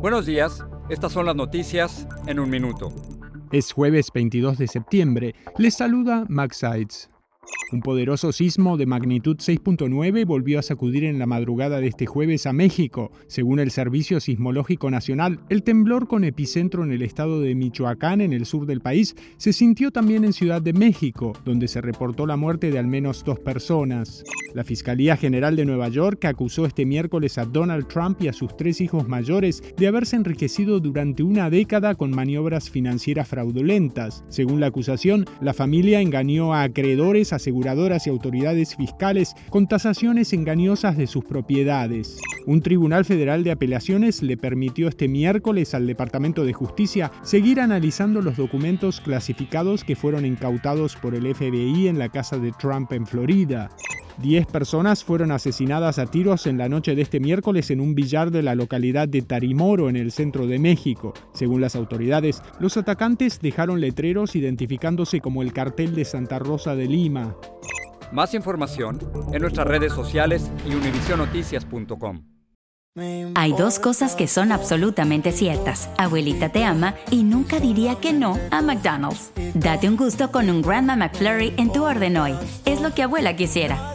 Buenos días, estas son las noticias en un minuto. Es jueves 22 de septiembre. Les saluda Max Sides. Un poderoso sismo de magnitud 6.9 volvió a sacudir en la madrugada de este jueves a México. Según el Servicio Sismológico Nacional, el temblor con epicentro en el estado de Michoacán, en el sur del país, se sintió también en Ciudad de México, donde se reportó la muerte de al menos dos personas. La Fiscalía General de Nueva York acusó este miércoles a Donald Trump y a sus tres hijos mayores de haberse enriquecido durante una década con maniobras financieras fraudulentas. Según la acusación, la familia engañó a acreedores, aseguradoras y autoridades fiscales con tasaciones engañosas de sus propiedades. Un tribunal federal de apelaciones le permitió este miércoles al Departamento de Justicia seguir analizando los documentos clasificados que fueron incautados por el FBI en la casa de Trump en Florida. Diez personas fueron asesinadas a tiros en la noche de este miércoles en un billar de la localidad de Tarimoro, en el centro de México. Según las autoridades, los atacantes dejaron letreros identificándose como el cartel de Santa Rosa de Lima. Más información en nuestras redes sociales y univisionoticias.com. Hay dos cosas que son absolutamente ciertas. Abuelita te ama y nunca diría que no a McDonald's. Date un gusto con un Grandma McFlurry en tu orden hoy. Es lo que abuela quisiera.